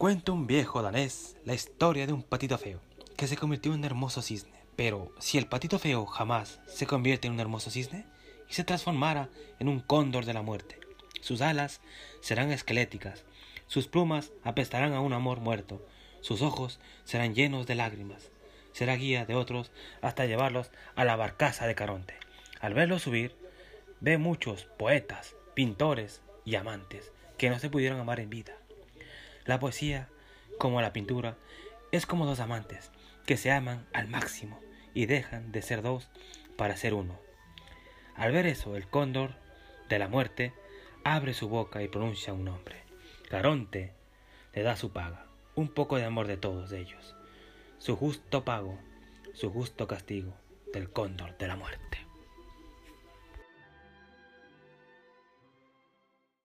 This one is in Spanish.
Cuenta un viejo danés la historia de un patito feo que se convirtió en un hermoso cisne. Pero si el patito feo jamás se convierte en un hermoso cisne y se transformara en un cóndor de la muerte, sus alas serán esqueléticas, sus plumas apestarán a un amor muerto, sus ojos serán llenos de lágrimas, será guía de otros hasta llevarlos a la barcaza de Caronte. Al verlo subir, ve muchos poetas, pintores y amantes que no se pudieron amar en vida. La poesía, como la pintura, es como dos amantes que se aman al máximo y dejan de ser dos para ser uno. Al ver eso, el cóndor de la muerte abre su boca y pronuncia un nombre. Caronte le da su paga, un poco de amor de todos ellos, su justo pago, su justo castigo del cóndor de la muerte.